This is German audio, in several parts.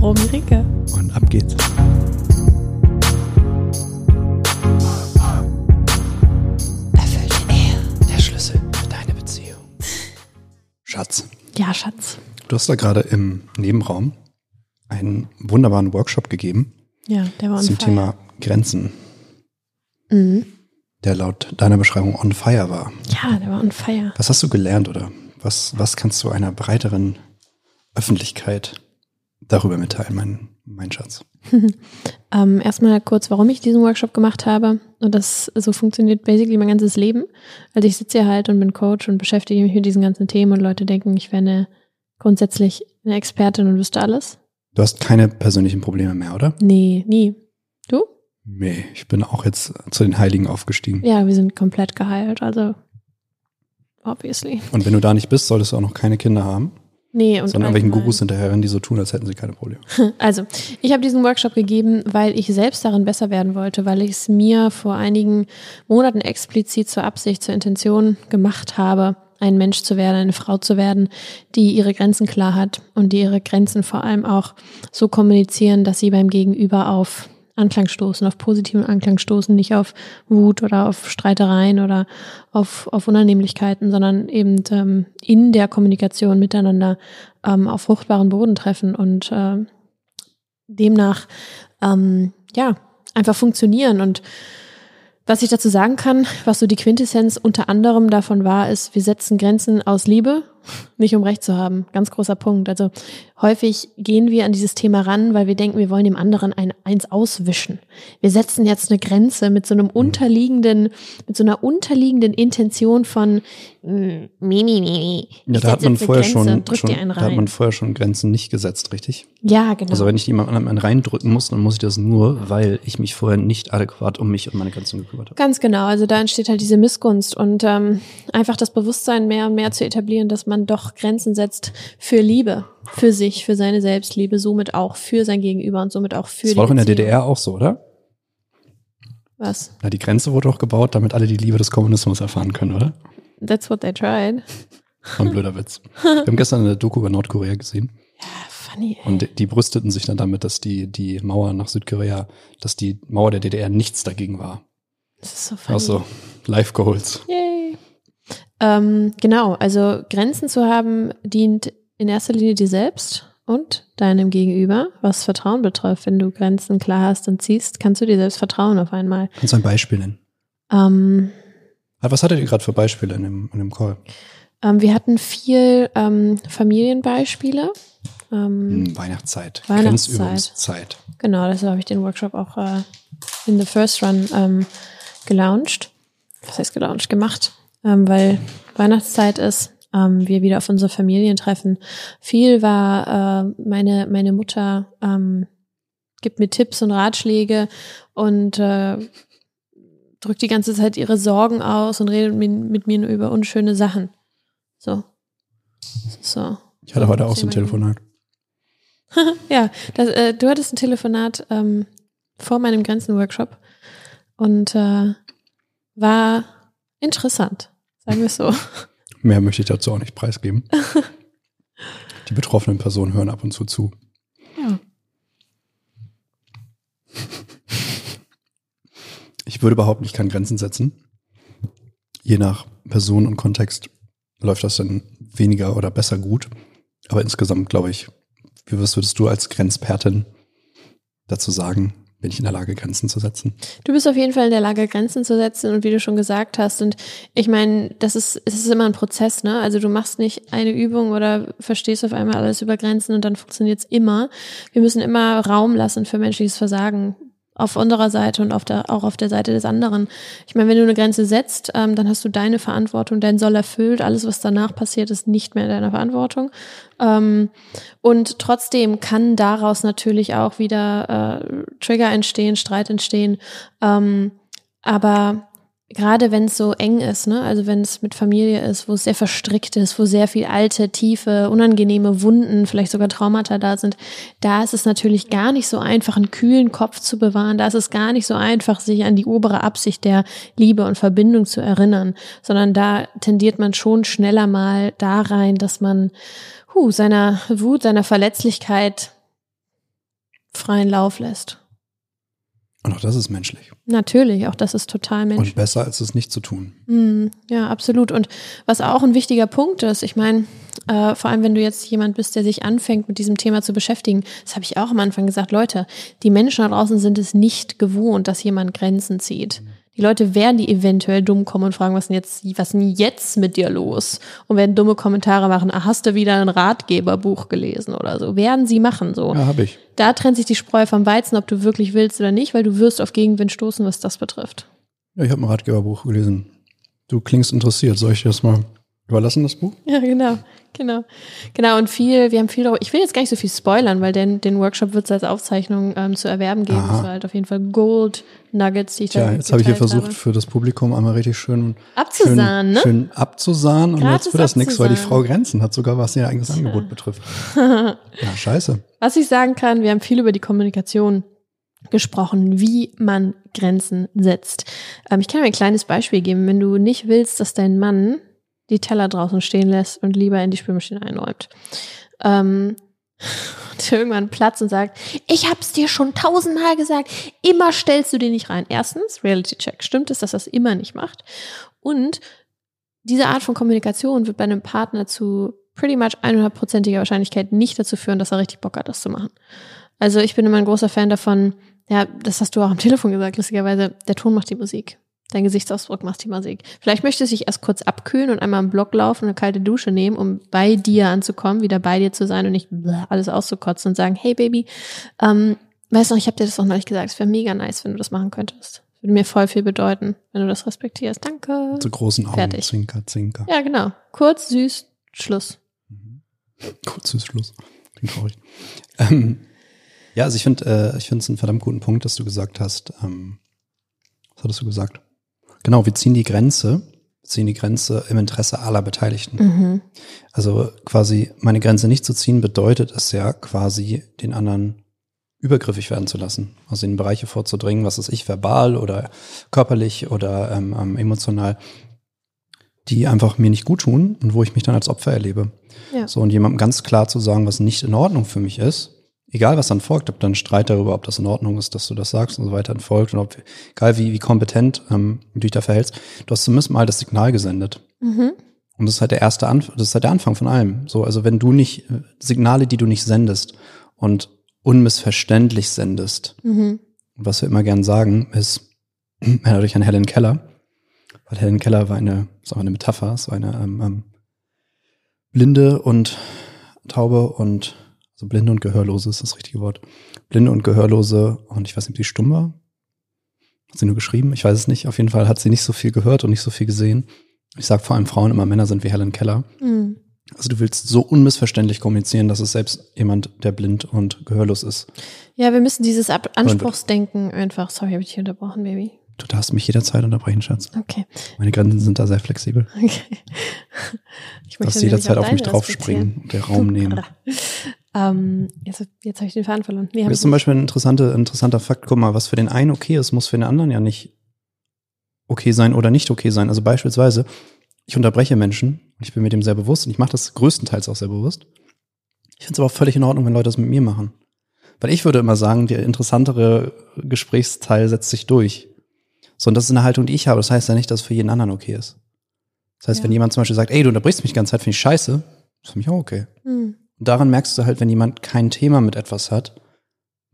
Romy Ricke. Und ab geht's. Erfüllte Ehe, der Schlüssel für deine Beziehung. Schatz. Ja, Schatz. Du hast da gerade im Nebenraum einen wunderbaren Workshop gegeben. Ja, der war Zum fire. Thema Grenzen. Mhm. Der laut deiner Beschreibung on fire war. Ja, der war on fire. Was hast du gelernt oder was, was kannst du einer breiteren Öffentlichkeit darüber mitteilen, mein, mein Schatz? ähm, erstmal kurz, warum ich diesen Workshop gemacht habe. Und das so funktioniert basically mein ganzes Leben. Also ich sitze hier halt und bin Coach und beschäftige mich mit diesen ganzen Themen und Leute denken, ich wäre eine, grundsätzlich eine Expertin und wüsste alles. Du hast keine persönlichen Probleme mehr, oder? Nee, nie. Du? Nee, ich bin auch jetzt zu den Heiligen aufgestiegen. Ja, wir sind komplett geheilt, also obviously. Und wenn du da nicht bist, solltest du auch noch keine Kinder haben. Nee, und sondern allgemein. Gurus hinterherrennen, die so tun, als hätten sie keine Probleme. Also, ich habe diesen Workshop gegeben, weil ich selbst darin besser werden wollte, weil ich es mir vor einigen Monaten explizit zur Absicht, zur Intention gemacht habe, ein Mensch zu werden, eine Frau zu werden, die ihre Grenzen klar hat und die ihre Grenzen vor allem auch so kommunizieren, dass sie beim Gegenüber auf Anklang stoßen, auf positiven Anklang stoßen, nicht auf Wut oder auf Streitereien oder auf, auf Unannehmlichkeiten, sondern eben ähm, in der Kommunikation miteinander ähm, auf fruchtbaren Boden treffen und äh, demnach ähm, ja einfach funktionieren. Und was ich dazu sagen kann, was so die Quintessenz unter anderem davon war, ist, wir setzen Grenzen aus Liebe, nicht um Recht zu haben. Ganz großer Punkt. Also häufig gehen wir an dieses Thema ran, weil wir denken, wir wollen dem anderen ein eins auswischen. Wir setzen jetzt eine Grenze mit so einem unterliegenden, mit so einer unterliegenden Intention von mm, Mimi, Mimi. Ja, da hat man vorher schon, schon da hat man vorher schon Grenzen nicht gesetzt, richtig? Ja, genau. Also wenn ich jemand anderen reindrücken muss, dann muss ich das nur, weil ich mich vorher nicht adäquat um mich und meine Grenzen gekümmert habe. Ganz genau. Also da entsteht halt diese Missgunst und ähm, einfach das Bewusstsein mehr und mehr zu etablieren, dass man doch Grenzen setzt für Liebe, für sich, für seine Selbstliebe, somit auch für sein Gegenüber und somit auch für das die war doch in der. DDR auch so, oder? Was? Na, die Grenze wurde doch gebaut, damit alle die Liebe des Kommunismus erfahren können, oder? That's what they tried. Ein blöder Witz. Wir haben gestern eine Doku über Nordkorea gesehen. Ja, funny. Ey. Und die brüsteten sich dann damit, dass die, die Mauer nach Südkorea, dass die Mauer der DDR nichts dagegen war. Das ist so funny. Also, Life Goals. Yay. Ähm, genau, also Grenzen zu haben dient in erster Linie dir selbst und deinem Gegenüber, was Vertrauen betrifft. Wenn du Grenzen klar hast und ziehst, kannst du dir selbst vertrauen auf einmal. Kannst du ein Beispiel nennen? Ähm, Was hattet ihr gerade für Beispiele in dem, in dem Call? ähm, wir hatten viel ähm, Familienbeispiele. Ähm, Hm, Weihnachtszeit, Weihnachtszeit. Grenzübungszeit. Genau, deshalb habe ich den Workshop auch äh, in the first run ähm, gelauncht. Was heißt gelauncht? Gemacht, ähm, weil Weihnachtszeit ist, ähm, wir wieder auf unsere Familien treffen. Viel war äh, meine meine Mutter ähm, gibt mir Tipps und Ratschläge und äh, drückt die ganze Zeit ihre Sorgen aus und redet mit, mit mir über unschöne Sachen. So. So. Ich hatte heute auch so ein Telefonat. ja, das, äh, du hattest ein Telefonat ähm, vor meinem Grenzen-Workshop und äh, war interessant, sagen wir es so. Mehr möchte ich dazu auch nicht preisgeben. Die betroffenen Personen hören ab und zu zu. Ja. Ich würde behaupten, ich kann Grenzen setzen. Je nach Person und Kontext läuft das dann weniger oder besser gut. Aber insgesamt glaube ich, wie was würdest du als Grenzpertin dazu sagen, bin ich in der Lage, Grenzen zu setzen? Du bist auf jeden Fall in der Lage, Grenzen zu setzen und wie du schon gesagt hast. Und ich meine, das ist, es ist immer ein Prozess, ne? Also du machst nicht eine Übung oder verstehst auf einmal alles über Grenzen und dann funktioniert's immer. Wir müssen immer Raum lassen für menschliches Versagen. Auf unserer Seite und auf der, auch auf der Seite des anderen. Ich meine, wenn du eine Grenze setzt, ähm, dann hast du deine Verantwortung, dein Soll erfüllt. Alles, was danach passiert, ist nicht mehr in deiner Verantwortung. Ähm, und trotzdem kann daraus natürlich auch wieder äh, Trigger entstehen, Streit entstehen. Ähm, aber gerade wenn es so eng ist, ne, also wenn es mit Familie ist, wo es sehr verstrickt ist, wo sehr viel alte, tiefe, unangenehme Wunden, vielleicht sogar Traumata da sind, da ist es natürlich gar nicht so einfach, einen kühlen Kopf zu bewahren. Da ist es gar nicht so einfach, sich an die obere Absicht der Liebe und Verbindung zu erinnern, sondern da tendiert man schon schneller mal da rein, dass man hu, seiner Wut, seiner Verletzlichkeit freien Lauf lässt. Und auch das ist menschlich. Natürlich, auch das ist total menschlich. Und besser als es nicht zu tun. Mm, ja, absolut. Und was auch ein wichtiger Punkt ist, ich meine, äh, vor allem wenn du jetzt jemand bist, der sich anfängt, mit diesem Thema zu beschäftigen, das habe ich auch am Anfang gesagt, Leute, die Menschen da draußen sind es nicht gewohnt, dass jemand Grenzen zieht. Die Leute werden die eventuell dumm kommen und fragen, was denn jetzt, was denn jetzt mit dir los? Und werden dumme Kommentare machen, ah, hast du wieder ein Ratgeberbuch gelesen oder so? Werden sie machen, so. Ja, habe ich. Da trennt sich die Spreu vom Weizen, ob du wirklich willst oder nicht, weil du wirst auf Gegenwind stoßen, was das betrifft. Ja, ich habe ein Ratgeberbuch gelesen. Du klingst interessiert. Soll ich dir das mal überlassen, das Buch? Ja, genau. Genau. Genau, und viel, wir haben viel darüber, ich will jetzt gar nicht so viel spoilern, weil den, den Workshop wird es als Aufzeichnung ähm, zu erwerben geben. Aha. Das war halt auf jeden Fall Gold Nuggets, die ich Tja, da jetzt habe ich hier versucht, habe. für das Publikum einmal richtig schön Abzusahnen, schön, ne? schön abzusahnen und Gratis jetzt wird das nichts, weil die. Frau Grenzen hat sogar, was ihr eigenes Angebot betrifft. ja, scheiße. Was ich sagen kann, wir haben viel über die Kommunikation gesprochen, wie man Grenzen setzt. Ähm, ich kann dir ein kleines Beispiel geben. Wenn du nicht willst, dass dein Mann die Teller draußen stehen lässt und lieber in die Spülmaschine einräumt. Ähm, und irgendwann platzt und sagt, ich hab's dir schon tausendmal gesagt, immer stellst du den nicht rein. Erstens, Reality Check, stimmt es, dass das immer nicht macht? Und diese Art von Kommunikation wird bei einem Partner zu pretty much 100%iger Wahrscheinlichkeit nicht dazu führen, dass er richtig Bock hat, das zu machen. Also ich bin immer ein großer Fan davon, ja, das hast du auch am Telefon gesagt, lustigerweise, der Ton macht die Musik. Dein Gesichtsausdruck macht die Musik. Vielleicht möchtest du dich erst kurz abkühlen und einmal im Block laufen und eine kalte Dusche nehmen, um bei dir anzukommen, wieder bei dir zu sein und nicht alles auszukotzen und sagen, hey Baby, ähm, weißt du noch, ich habe dir das auch neulich gesagt, es wäre mega nice, wenn du das machen könntest. Würde mir voll viel bedeuten, wenn du das respektierst. Danke. Zu großen Augen. Fertig. Zinker, zinker. Ja, genau. Kurz, süß, Schluss. Kurzes Schluss. Klingt traurig. Ähm, ja, also ich finde, äh, ich finde es einen verdammt guten Punkt, dass du gesagt hast. Ähm, was hattest du gesagt? Genau, wir ziehen die Grenze, ziehen die Grenze im Interesse aller Beteiligten. Mhm. Also quasi meine Grenze nicht zu ziehen bedeutet es ja quasi den anderen übergriffig werden zu lassen, also in Bereiche vorzudringen, was ist ich, verbal oder körperlich oder ähm, ähm, emotional, die einfach mir nicht gut tun und wo ich mich dann als Opfer erlebe. Ja. So und jemandem ganz klar zu sagen, was nicht in Ordnung für mich ist, egal was dann folgt, ob dann Streit darüber, ob das in Ordnung ist, dass du das sagst und so weiter dann folgt und ob, egal wie, wie kompetent ähm, du dich da verhältst, du hast zumindest mal das Signal gesendet. Mhm. Und das ist halt der erste Anfang, das ist halt der Anfang von allem. So, also wenn du nicht, äh, Signale, die du nicht sendest und unmissverständlich sendest, Mhm. was wir immer gern sagen, ist, erinnert euch an Helen Keller, weil Helen Keller war eine, ist auch eine Metapher, so eine ähm, ähm, Blinde und Taube und, also Blinde und Gehörlose ist das richtige Wort. Blinde und Gehörlose und ich weiß nicht, ob sie stumm war. Hat sie nur geschrieben? Ich weiß es nicht. Auf jeden Fall hat sie nicht so viel gehört und nicht so viel gesehen. Ich sage vor allem Frauen immer, Männer sind wie Helen Keller. Mhm. Also du willst so unmissverständlich kommunizieren, dass es selbst jemand, der blind und gehörlos ist. Ja, wir müssen dieses Ab Anspruchsdenken einfach, sorry, habe ich dich unterbrochen, Baby. Du darfst mich jederzeit unterbrechen, Schatz. Okay. Meine Grenzen sind da sehr flexibel. Okay. Ich Du darfst möchte jederzeit auf mich draufspringen und den Raum nehmen. ähm, jetzt jetzt habe ich den Faden verloren. Nee, Das ist zum. Beispiel ein interessanter, interessanter Fakt. Guck mal, was für den einen okay ist, muss für den anderen ja nicht okay sein oder nicht okay sein. Also beispielsweise, ich unterbreche Menschen und ich bin mir dem sehr bewusst und ich mache das größtenteils auch sehr bewusst. Ich finde es aber auch völlig in Ordnung, wenn Leute das mit mir machen. Weil ich würde immer sagen, der interessantere Gesprächsteil setzt sich durch. So, und das ist eine Haltung, die ich habe. Das heißt ja nicht, dass es für jeden anderen okay ist. Das heißt, Ja. wenn jemand zum Beispiel sagt, ey, du unterbrichst mich die ganze Zeit, finde ich scheiße, ist für mich auch okay. Hm. Und daran merkst du halt, wenn jemand kein Thema mit etwas hat,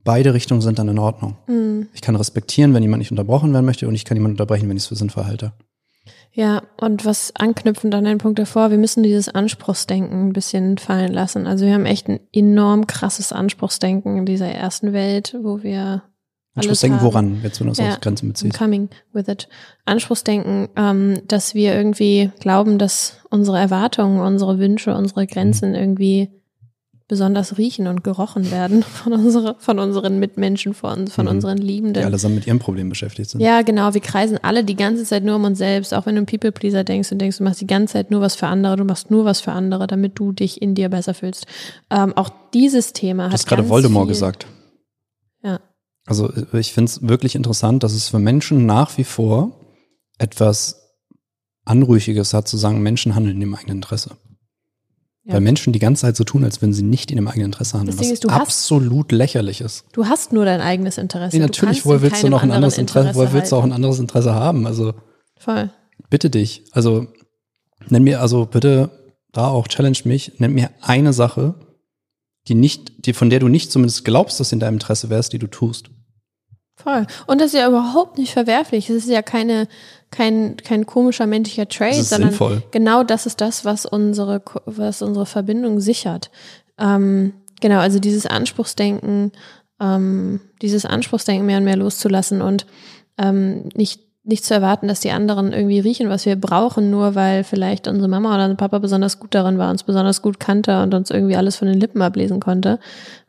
beide Richtungen sind dann in Ordnung. Hm. Ich kann respektieren, wenn jemand nicht unterbrochen werden möchte und ich kann jemanden unterbrechen, wenn ich es für sinnvoll halte. Ja, und was anknüpfend an den Punkt davor, wir müssen dieses Anspruchsdenken ein bisschen fallen lassen. Also wir haben echt ein enorm krasses Anspruchsdenken in dieser ersten Welt, wo wir Anspruchsdenken haben. woran, jetzt wenn du es Ja, auf Grenzen beziehst. coming with it. Anspruchsdenken, ähm, dass wir irgendwie glauben, dass unsere Erwartungen, unsere Wünsche, unsere Grenzen irgendwie besonders riechen und gerochen werden von, unsere, von unseren Mitmenschen, von, von Mhm. unseren Die Liebenden. allesamt mit ihrem Problem beschäftigt sind. Ja, genau. Wir kreisen alle die ganze Zeit nur um uns selbst. Auch wenn du ein People-Pleaser denkst und denkst, du machst die ganze Zeit nur was für andere, du machst nur was für andere, damit du dich in dir besser fühlst. Ähm, auch dieses Thema Du hat hast gerade Voldemort viel, gesagt. Ja. Also ich finde es wirklich interessant, dass es für Menschen nach wie vor etwas Anrüchiges hat, zu sagen, Menschen handeln im eigenen Interesse. Ja. Weil Menschen die ganze Zeit so tun, als wenn sie nicht in dem eigenen Interesse handeln, was ist, du hast- absolut lächerlich ist. Du hast nur dein eigenes Interesse. Nee, natürlich, woher willst du noch ein anderes Interesse, woher willst du auch ein anderes Interesse haben? Also Voll. bitte dich. Also nenn mir, also bitte da auch challenge mich, nenn mir eine Sache, die nicht, die, von der du nicht zumindest glaubst, dass sie in deinem Interesse wärst, die du tust. Voll. Und das ist ja überhaupt nicht verwerflich. Es ist ja keine, kein, kein komischer menschlicher ist sondern sinnvoll. genau das ist das, was unsere, was unsere Verbindung sichert. Ähm, genau, also dieses Anspruchsdenken, ähm, dieses Anspruchsdenken mehr und mehr loszulassen und ähm, nicht, nicht zu erwarten, dass die anderen irgendwie riechen, was wir brauchen, nur weil vielleicht unsere Mama oder unser Papa besonders gut darin war, uns besonders gut kannte und uns irgendwie alles von den Lippen ablesen konnte,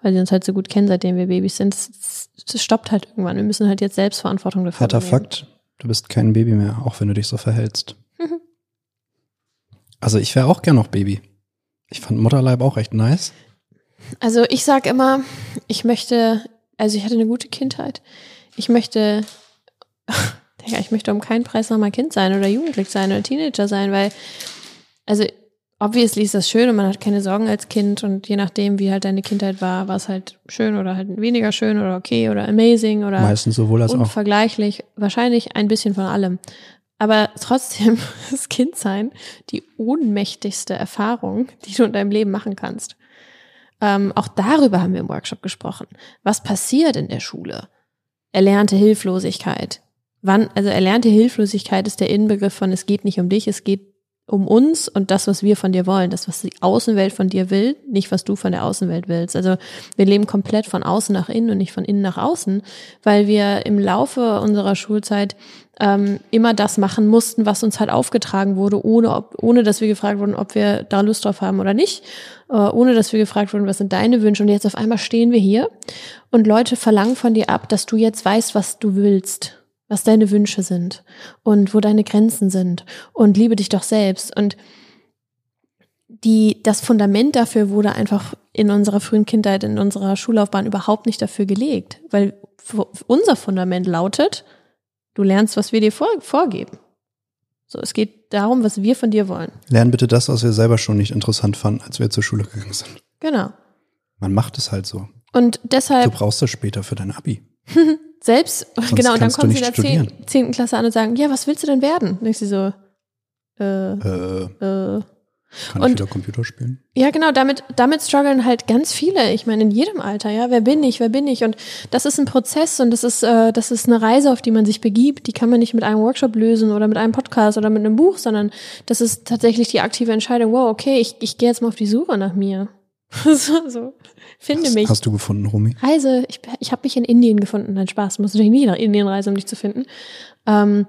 weil sie uns halt so gut kennen, seitdem wir Babys sind. Es, es stoppt halt irgendwann. Wir müssen halt jetzt Selbstverantwortung dafür Harter übernehmen. Fakt, du bist kein Baby mehr, auch wenn du dich so verhältst. Mhm. Also ich wäre auch gern noch Baby. Ich fand Mutterleib auch echt nice. Also ich sag immer, ich möchte, also ich hatte eine gute Kindheit. Ich möchte, Digga, ich möchte um keinen Preis nochmal Kind sein oder Jugendlich sein oder Teenager sein, weil, also obviously ist das schön und man hat keine Sorgen als Kind und je nachdem, wie halt deine Kindheit war, war es halt schön oder halt weniger schön oder okay oder amazing oder Meistens sowohl als auch. unvergleichlich. Wahrscheinlich ein bisschen von allem. Aber trotzdem ist Kindsein die ohnmächtigste Erfahrung, die du in deinem Leben machen kannst. Ähm, auch darüber haben wir im Workshop gesprochen. Was passiert in der Schule? Erlernte Hilflosigkeit. Wann, also erlernte Hilflosigkeit ist der Inbegriff von, es geht nicht um dich, es geht um uns und das, was wir von dir wollen, das, was die Außenwelt von dir will, nicht was du von der Außenwelt willst. Also wir leben komplett von außen nach innen und nicht von innen nach außen, weil wir im Laufe unserer Schulzeit ähm, immer das machen mussten, was uns halt aufgetragen wurde, ohne, ob, ohne dass wir gefragt wurden, ob wir da Lust drauf haben oder nicht, äh, ohne dass wir gefragt wurden, was sind deine Wünsche. Und jetzt auf einmal stehen wir hier und Leute verlangen von dir ab, dass du jetzt weißt, was du willst was deine Wünsche sind und wo deine Grenzen sind und liebe dich doch selbst. Und die, das Fundament dafür wurde einfach in unserer frühen Kindheit, in unserer Schullaufbahn überhaupt nicht dafür gelegt, weil unser Fundament lautet, du lernst, was wir dir vor, vorgeben. So, es geht darum, was wir von dir wollen. Lern bitte das, was wir selber schon nicht interessant fanden, als wir zur Schule gegangen sind. Genau. Man macht es halt so. Und Du deshalb braust es später für dein Abi. selbst, genau, und dann kommen sie in der studieren. 10. 10. Klasse an und sagen, ja, was willst du denn werden? Und ich sie so, äh, Äh, äh, kann Und- ich wieder Computer spielen? Ja, genau, damit, damit strugglen halt ganz viele. Ich meine, in jedem Alter, ja, wer bin ich, wer bin ich? Und das ist ein Prozess und das ist, äh, das ist eine Reise, auf die man sich begibt. Die kann man nicht mit einem Workshop lösen oder mit einem Podcast oder mit einem Buch, sondern das ist tatsächlich die aktive Entscheidung, wow, okay, ich, ich gehe jetzt mal auf die Suche nach mir. so, so. Finde Hast, mich. hast du gefunden, Romy? Reise, ich, ich habe mich in Indien gefunden. Nein, Spaß, muss natürlich nie nach Indien reisen, um dich zu finden. Ähm,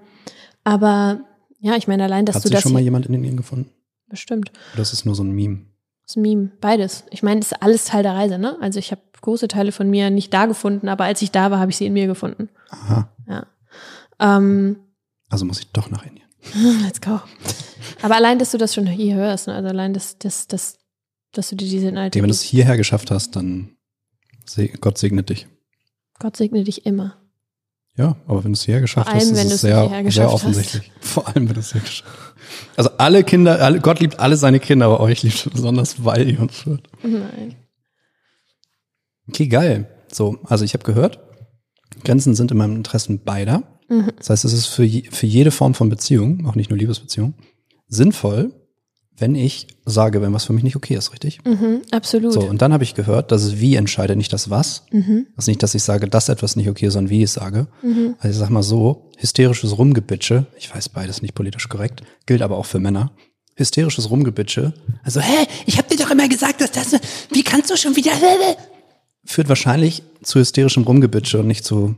aber ja, ich meine, allein, dass Hat du das schon mal jemand in Indien gefunden? bestimmt. Oder ist es nur so ein Meme? Das ist ein Meme, beides. Ich meine, das ist alles Teil der Reise, ne? Also ich habe große Teile von mir nicht da gefunden, aber als ich da war, habe ich sie in mir gefunden. Aha. Ja. Ähm, Also muss ich doch nach Indien. let's go. Aber allein, dass du das schon hier hörst, ne? also allein, dass, dass, dass, dass du dir diese Inhalte Okay, wenn du es hierher geschafft hast, dann se Gott segne dich. Gott segne dich immer. Ja, aber wenn du es hierher geschafft allem, hast, ist es sehr, sehr geschafft hast. offensichtlich. Vor allem, wenn du es hierher geschafft hast. Also alle Kinder, alle, Gott liebt alle seine Kinder, aber euch liebt er besonders, weil ihr uns führt. Nein. Okay, geil. So, also ich habe gehört, Grenzen sind in meinem Interessen beider. Mhm. Das heißt, es ist für, je, für jede Form von Beziehung, auch nicht nur Liebesbeziehung, sinnvoll, wenn ich sage, wenn was für mich nicht okay ist, richtig? Mhm, absolut. So, und dann habe ich gehört, dass es wie entscheidet, nicht das was. Mhm. Ist nicht, dass ich sage, dass etwas nicht okay ist, sondern wie ich es sage. Mhm. Also ich sag mal so, hysterisches Rumgebitsche, ich weiß beides nicht politisch korrekt, gilt aber auch für Männer. Hysterisches Rumgebitsche, also, hä, ich hab dir doch immer gesagt, dass das, wie kannst du schon wieder, führt wahrscheinlich zu hysterischem Rumgebitsche und nicht zu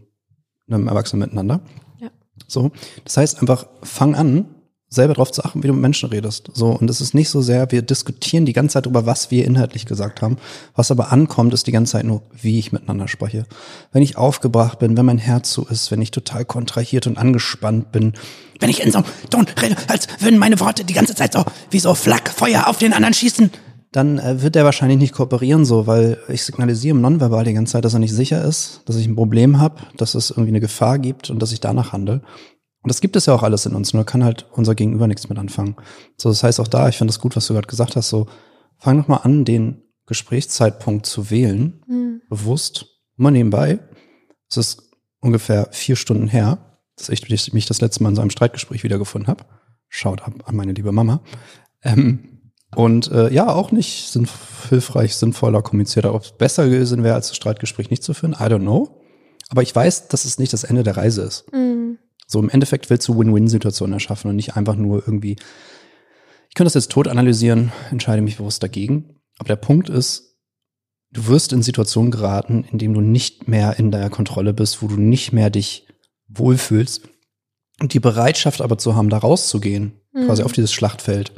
einem Erwachsenen miteinander. Ja. So, das heißt einfach, fang an, selber darauf zu achten, wie du mit Menschen redest. So, und es ist nicht so sehr, wir diskutieren die ganze Zeit über, was wir inhaltlich gesagt haben. Was aber ankommt, ist die ganze Zeit nur, wie ich miteinander spreche. Wenn ich aufgebracht bin, wenn mein Herz so ist, wenn ich total kontrahiert und angespannt bin, wenn ich in so einem Ton rede, als würden meine Worte die ganze Zeit so wie so Flak, Feuer auf den anderen schießen, dann äh, wird er wahrscheinlich nicht kooperieren so, weil ich signalisiere im Nonverbal die ganze Zeit, dass er nicht sicher ist, dass ich ein Problem habe, dass es irgendwie eine Gefahr gibt und dass ich danach handle. Und das gibt es ja auch alles in uns, nur kann halt unser Gegenüber nichts mit anfangen. So, das heißt auch da, ich finde das gut, was du gerade gesagt hast, so, fang noch mal an, den Gesprächszeitpunkt zu wählen, Mhm. bewusst, mal nebenbei. Es ist ungefähr vier Stunden her, dass ich mich das letzte Mal in so einem Streitgespräch wiedergefunden habe. Schaut ab an meine liebe Mama. Ähm, und äh, ja, auch nicht sind hilfreich, sinnvoller kommuniziert. Ob es besser gewesen wäre, als das Streitgespräch nicht zu führen, I don't know. Aber ich weiß, dass es nicht das Ende der Reise ist. Mhm. So im Endeffekt willst du Win-Win-Situationen erschaffen und nicht einfach nur irgendwie, ich könnte das jetzt tot analysieren, entscheide mich bewusst dagegen. Aber der Punkt ist, du wirst in Situationen geraten, in denen du nicht mehr in der Kontrolle bist, wo du nicht mehr dich wohlfühlst. Und die Bereitschaft aber zu haben, da rauszugehen, Mhm. quasi auf dieses Schlachtfeld,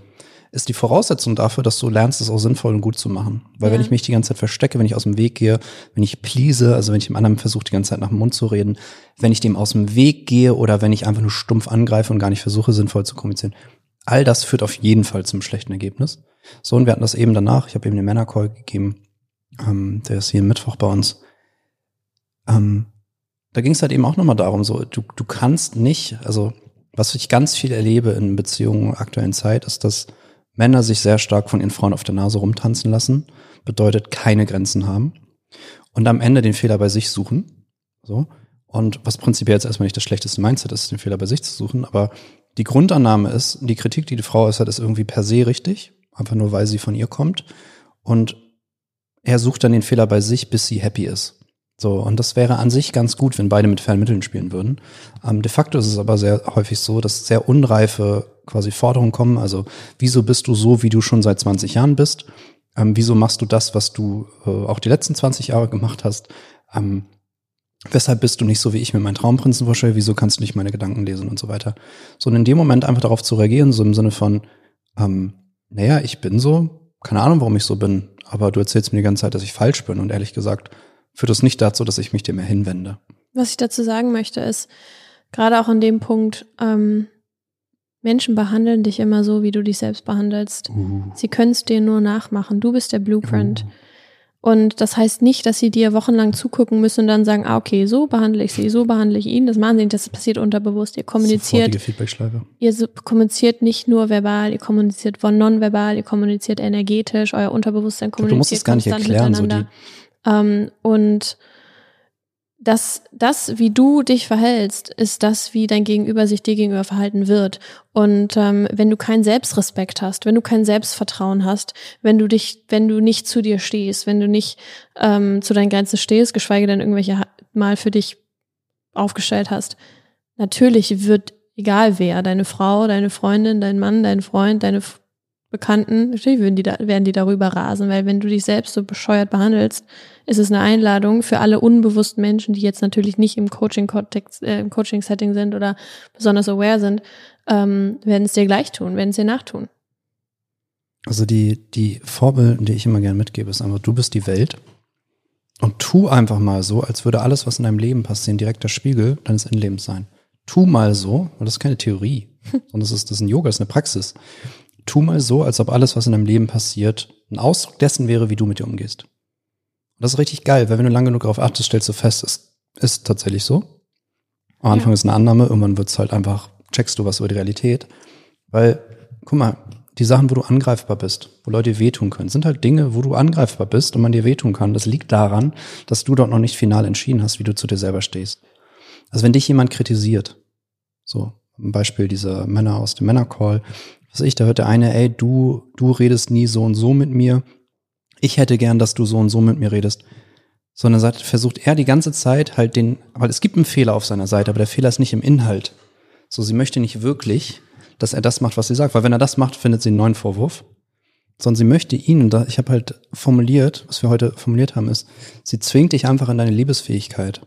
ist die Voraussetzung dafür, dass du lernst, es auch sinnvoll und gut zu machen. Weil Ja. wenn ich mich die ganze Zeit verstecke, wenn ich aus dem Weg gehe, wenn ich please, also wenn ich dem anderen versuche, die ganze Zeit nach dem Mund zu reden, wenn ich dem aus dem Weg gehe oder wenn ich einfach nur stumpf angreife und gar nicht versuche, sinnvoll zu kommunizieren, all das führt auf jeden Fall zum schlechten Ergebnis. So, und wir hatten das eben danach, ich habe eben den Männercall gegeben, ähm, der ist hier Mittwoch bei uns. Ähm, da ging es halt eben auch nochmal darum, so, du, du kannst nicht, also was ich ganz viel erlebe in Beziehungen aktuellen Zeit, ist, dass Männer sich sehr stark von ihren Frauen auf der Nase rumtanzen lassen, bedeutet keine Grenzen haben und am Ende den Fehler bei sich suchen. So. Und was prinzipiell jetzt erstmal nicht das schlechteste Mindset ist, den Fehler bei sich zu suchen, aber die Grundannahme ist, die Kritik, die die Frau äußert, ist irgendwie per se richtig, einfach nur weil sie von ihr kommt. Und er sucht dann den Fehler bei sich, bis sie happy ist. So, und das wäre an sich ganz gut, wenn beide mit fairen Mitteln spielen würden. Ähm, de facto ist es aber sehr häufig so, dass sehr unreife quasi Forderungen kommen. Also, wieso bist du so, wie du schon seit 20 Jahren bist? Ähm, wieso machst du das, was du äh, auch die letzten 20 Jahre gemacht hast? Ähm, weshalb bist du nicht so, wie ich mir meinen Traumprinzen vorstelle? Wieso kannst du nicht meine Gedanken lesen und so weiter? So, und in dem Moment einfach darauf zu reagieren, so im Sinne von, ähm, naja, ich bin so, keine Ahnung, warum ich so bin, aber du erzählst mir die ganze Zeit, dass ich falsch bin und ehrlich gesagt, führt das nicht dazu, dass ich mich dir mehr hinwende. Was ich dazu sagen möchte, ist, gerade auch an dem Punkt, ähm, Menschen behandeln dich immer so, wie du dich selbst behandelst. Uh. Sie können es dir nur nachmachen. Du bist der Blueprint. Und das heißt nicht, dass sie dir wochenlang zugucken müssen und dann sagen, ah, okay, so behandle ich sie, so behandle ich ihn. Das machen sie nicht, das passiert unterbewusst. Ihr kommuniziert, Feedbackschleife. ihr kommuniziert nicht nur verbal, ihr kommuniziert von nonverbal, ihr kommuniziert energetisch, euer Unterbewusstsein glaub, du kommuniziert musst es gar nicht konstant erklären, so miteinander. ähm, und das, das, wie du dich verhältst, ist das, wie dein Gegenüber sich dir gegenüber verhalten wird. Und ähm, wenn du keinen Selbstrespekt hast, wenn du kein Selbstvertrauen hast, wenn du dich, wenn du nicht zu dir stehst, wenn du nicht ähm, zu deinen Grenzen stehst, geschweige denn irgendwelche mal für dich aufgestellt hast, natürlich wird, egal wer, deine Frau, deine Freundin, dein Mann, dein Freund, deine Bekannten, natürlich werden die, da, werden die darüber rasen, weil wenn du dich selbst so bescheuert behandelst, ist es eine Einladung für alle unbewussten Menschen, die jetzt natürlich nicht im Coaching-Kontext, äh, im Coaching-Setting sind oder besonders aware sind, ähm, werden es dir gleich tun, werden es dir nachtun. Also die, die Vorbilder, die ich immer gerne mitgebe, ist einfach, du bist die Welt und tu einfach mal so, als würde alles, was in deinem Leben passiert, direkt der Spiegel deines Innenlebens sein. Tu mal so, und das ist keine Theorie, sondern das ist, das ist ein Yoga, das ist eine Praxis. Tu mal so, als ob alles, was in deinem Leben passiert, ein Ausdruck dessen wäre, wie du mit dir umgehst. Und das ist richtig geil, weil wenn du lange genug darauf achtest, stellst du fest, es ist tatsächlich so. Am Anfang Ja. ist eine Annahme, irgendwann wird's halt einfach, checkst du was über die Realität. Weil, guck mal, die Sachen, wo du angreifbar bist, wo Leute dir wehtun können, sind halt Dinge, wo du angreifbar bist und man dir wehtun kann. Das liegt daran, dass du dort noch nicht final entschieden hast, wie du zu dir selber stehst. Also wenn dich jemand kritisiert, so ein Beispiel dieser Männer aus dem Männercall, was ich, da hört der eine, ey, du, du redest nie so und so mit mir. Ich hätte gern, dass du so und so mit mir redest. Sondern sagt, versucht er die ganze Zeit halt den, weil es gibt einen Fehler auf seiner Seite, aber der Fehler ist nicht im Inhalt. So, sie möchte nicht wirklich, dass er das macht, was sie sagt, weil wenn er das macht, findet sie einen neuen Vorwurf. Sondern sie möchte ihn, und da, ich habe halt formuliert, was wir heute formuliert haben, ist, sie zwingt dich einfach in deine Liebesfähigkeit.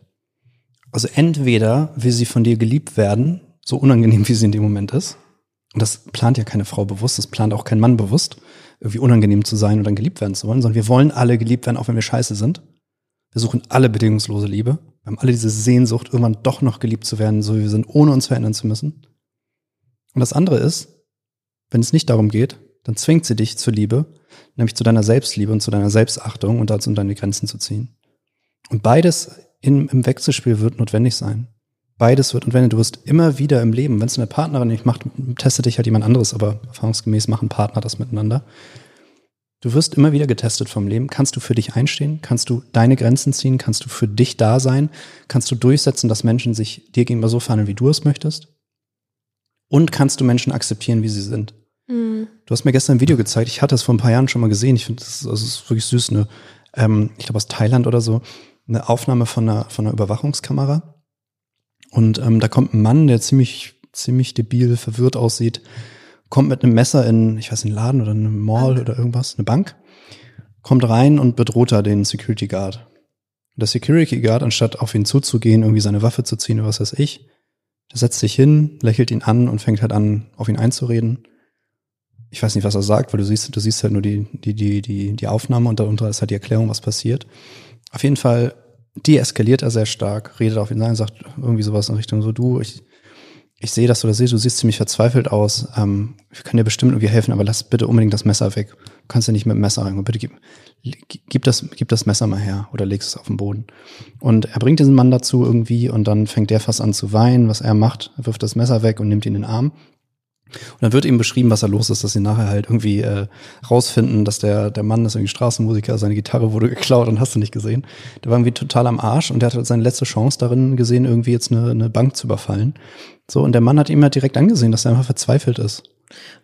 Also entweder will sie von dir geliebt werden, so unangenehm wie sie in dem Moment ist. Und das plant ja keine Frau bewusst, das plant auch kein Mann bewusst, irgendwie unangenehm zu sein und dann geliebt werden zu wollen, sondern wir wollen alle geliebt werden, auch wenn wir scheiße sind. Wir suchen alle bedingungslose Liebe. Wir haben alle diese Sehnsucht, irgendwann doch noch geliebt zu werden, so wie wir sind, ohne uns verändern zu müssen. Und das andere ist, wenn es nicht darum geht, dann zwingt sie dich zur Liebe, nämlich zu deiner Selbstliebe und zu deiner Selbstachtung und dazu, um deine Grenzen zu ziehen. Und beides in, im Wechselspiel wird notwendig sein. Beides wird notwendig. Du wirst immer wieder im Leben, wenn es eine Partnerin nicht macht, testet dich halt jemand anderes, aber erfahrungsgemäß machen Partner das miteinander. Du wirst immer wieder getestet vom Leben. Kannst du für dich einstehen? Kannst du deine Grenzen ziehen? Kannst du für dich da sein? Kannst du durchsetzen, dass Menschen sich dir gegenüber so verhandeln, wie du es möchtest? Und kannst du Menschen akzeptieren, wie sie sind? Mhm. Du hast mir gestern ein Video gezeigt. Ich hatte es vor ein paar Jahren schon mal gesehen. Ich finde, das, ist, das ist wirklich süß. Ne? Ähm, ich glaube aus Thailand oder so. Eine Aufnahme von einer, von einer Überwachungskamera. Und ähm, da kommt ein Mann, der ziemlich, ziemlich debil, verwirrt aussieht kommt mit einem Messer in, ich weiß, einen Laden oder eine Mall Bank. oder irgendwas, eine Bank, kommt rein und bedroht da den Security Guard. Der Security Guard, anstatt auf ihn zuzugehen, irgendwie seine Waffe zu ziehen oder was weiß ich, der setzt sich hin, lächelt ihn an und fängt halt an, auf ihn einzureden. Ich weiß nicht, was er sagt, weil du siehst, du siehst halt nur die, die, die, die, die Aufnahme und darunter ist halt die Erklärung, was passiert. Auf jeden Fall deeskaliert er sehr stark, redet auf ihn ein, sagt irgendwie sowas in Richtung so, du, ich, ich sehe, dass du das du siehst ziemlich verzweifelt aus. Ähm, ich kann dir bestimmt irgendwie helfen, aber lass bitte unbedingt das Messer weg. Du kannst ja nicht mit dem Messer rein. Bitte gib, gib, das, gib das Messer mal her oder legst es auf den Boden. Und er bringt diesen Mann dazu irgendwie und dann fängt der fast an zu weinen, was er macht. Er wirft das Messer weg und nimmt ihn in den Arm. Und dann wird ihm beschrieben, was da los ist, dass sie nachher halt irgendwie äh, rausfinden, dass der, der Mann ist irgendwie Straßenmusiker, seine Gitarre wurde geklaut und hast du nicht gesehen. Der war irgendwie total am Arsch und der hat halt seine letzte Chance darin gesehen, irgendwie jetzt eine, eine Bank zu überfallen. So, und der Mann hat ihm halt direkt angesehen, dass er einfach verzweifelt ist.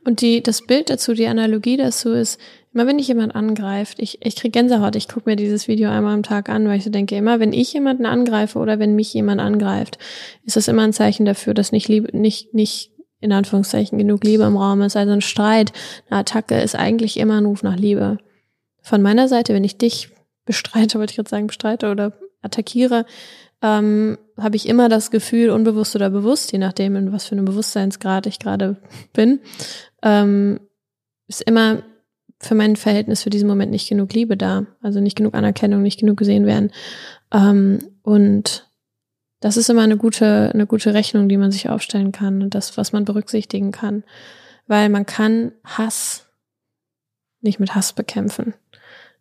Und die, das Bild dazu, die Analogie dazu ist, immer wenn dich jemand angreift, ich, ich krieg Gänsehaut, ich gucke mir dieses Video einmal am Tag an, weil ich so denke, immer wenn ich jemanden angreife oder wenn mich jemand angreift, ist das immer ein Zeichen dafür, dass nicht Liebe, nicht, nicht in Anführungszeichen genug Liebe im Raum ist. Also ein Streit, eine Attacke ist eigentlich immer ein Ruf nach Liebe. Von meiner Seite, wenn ich dich bestreite, wollte ich gerade sagen, bestreite oder attackiere, ähm, habe ich immer das Gefühl, unbewusst oder bewusst, je nachdem, in was für einem Bewusstseinsgrad ich gerade bin, ähm, ist immer für mein Verhältnis für diesen Moment nicht genug Liebe da. Also nicht genug Anerkennung, nicht genug gesehen werden. Ähm, und das ist immer eine gute, eine gute Rechnung, die man sich aufstellen kann und das, was man berücksichtigen kann. Weil man kann Hass nicht mit Hass bekämpfen.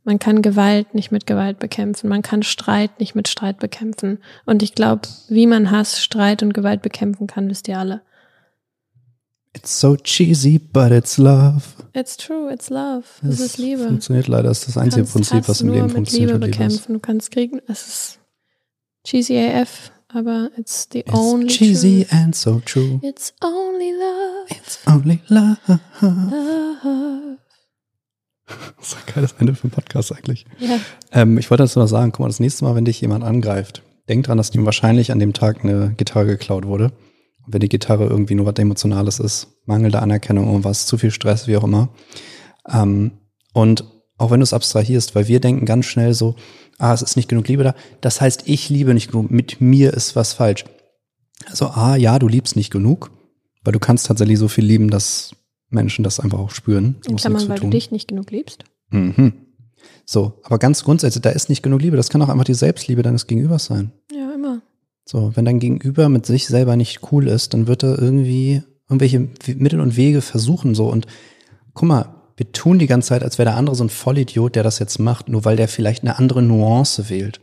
Man kann Gewalt nicht mit Gewalt bekämpfen. Man kann Streit nicht mit Streit bekämpfen. Und ich glaube, wie man Hass, Streit und Gewalt bekämpfen kann, wisst ihr alle. It's so cheesy, but it's love. It's true, it's love. Es ist Liebe. Funktioniert leider, das ist das einzige Prinzip, Hass was im Leben funktioniert. Liebe bekämpfen. Du kannst kriegen, es ist cheesy AF, aber it's the it's only cheesy truth. and so true. It's only love. It's only love. love. Das ist ein geiles Ende für einen Podcast eigentlich. Ja. Ähm, ich wollte dazu noch sagen, guck mal, das nächste Mal, wenn dich jemand angreift, denk dran, dass ihm wahrscheinlich an dem Tag eine Gitarre geklaut wurde. Und wenn die Gitarre irgendwie nur was Emotionales ist, mangelnde Anerkennung, irgendwas, zu viel Stress, wie auch immer. Ähm, und auch wenn du es abstrahierst, weil wir denken ganz schnell so, ah, es ist nicht genug Liebe da. Das heißt, ich liebe nicht genug. Mit mir ist was falsch. Also, ah, ja, du liebst nicht genug, weil du kannst tatsächlich so viel lieben, dass Menschen das einfach auch spüren. In Klammern, weil du dich nicht genug liebst. Mhm. So, aber ganz grundsätzlich, da ist nicht genug Liebe. Das kann auch einfach die Selbstliebe deines Gegenübers sein. Ja, immer. So, wenn dein Gegenüber mit sich selber nicht cool ist, dann wird er irgendwie irgendwelche Mittel und Wege versuchen so. Und guck mal, wir tun die ganze Zeit, als wäre der andere so ein Vollidiot, der das jetzt macht, nur weil der vielleicht eine andere Nuance wählt.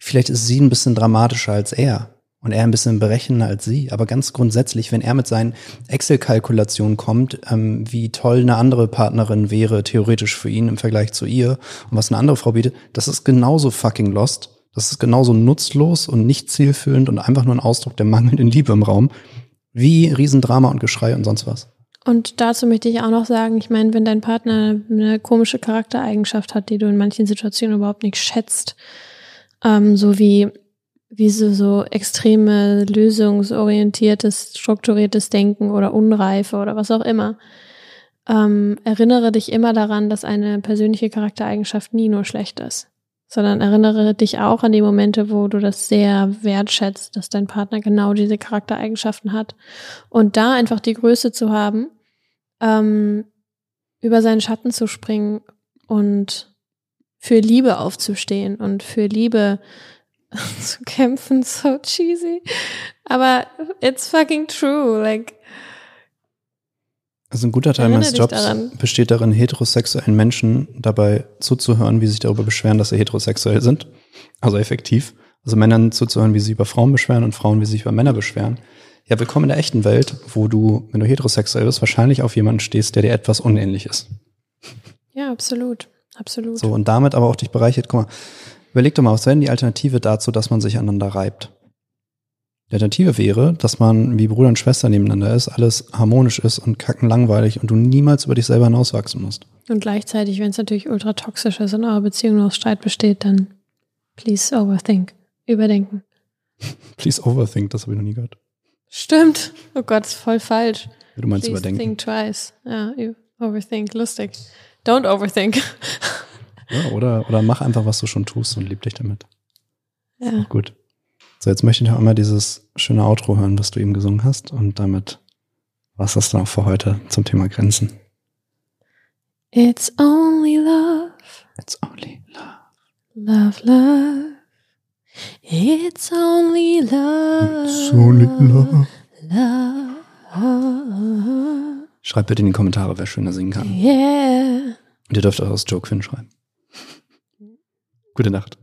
Vielleicht ist sie ein bisschen dramatischer als er und er ein bisschen berechnender als sie. Aber ganz grundsätzlich, wenn er mit seinen Excel-Kalkulationen kommt, ähm, wie toll eine andere Partnerin wäre, theoretisch für ihn im Vergleich zu ihr und was eine andere Frau bietet, das ist genauso fucking lost. Das ist genauso nutzlos und nicht zielführend und einfach nur ein Ausdruck der mangelnden Liebe im Raum, wie Riesendrama und Geschrei und sonst was. Und dazu möchte ich auch noch sagen, ich meine, wenn dein Partner eine komische Charaktereigenschaft hat, die du in manchen Situationen überhaupt nicht schätzt, ähm, so wie wie so, so extreme lösungsorientiertes, strukturiertes Denken oder Unreife oder was auch immer. Ähm, erinnere dich immer daran, dass eine persönliche Charaktereigenschaft nie nur schlecht ist, sondern erinnere dich auch an die Momente, wo du das sehr wertschätzt, dass dein Partner genau diese Charaktereigenschaften hat. Und da einfach die Größe zu haben, ähm, über seinen Schatten zu springen und für Liebe aufzustehen und für Liebe zu kämpfen, so cheesy. Aber it's fucking true, like. Also ein guter Teil meines Jobs daran. besteht darin, heterosexuellen Menschen dabei zuzuhören, wie sie sich darüber beschweren, dass sie heterosexuell sind. Also effektiv. Also Männern zuzuhören, wie sie über Frauen beschweren und Frauen, wie sie sich über Männer beschweren. Ja, willkommen in der echten Welt, wo du, wenn du heterosexuell bist, wahrscheinlich auf jemanden stehst, der dir etwas unähnlich ist. Ja, absolut. Absolut. So, und damit aber auch dich bereichert. Guck mal, überleg doch mal, was wäre denn die Alternative dazu, dass man sich aneinander reibt? Die Alternative wäre, dass man wie Bruder und Schwester nebeneinander ist, alles harmonisch ist und kackenlangweilig und du niemals über dich selber hinauswachsen musst. Und gleichzeitig, wenn es natürlich ultra toxisch ist und eure Beziehung aus Streit besteht, dann please overthink. Überdenken. please overthink, das habe ich noch nie gehört. Stimmt. Oh Gott, ist voll falsch. Du meinst please überdenken. Think twice. Ja, overthink. Lustig. Don't overthink. ja, oder, oder mach einfach, was du schon tust und lieb dich damit. Ja. Gut. So, jetzt möchte ich noch einmal dieses schöne Outro hören, das du eben gesungen hast. Und damit war es das dann auch für heute zum Thema Grenzen. It's only love. It's only love. Love, love. It's only love. It's only love. Love. Schreibt bitte in die Kommentare, wer schöner singen kann. Yeah. Und ihr dürft auch das Joke Finn schreiben. Gute Nacht.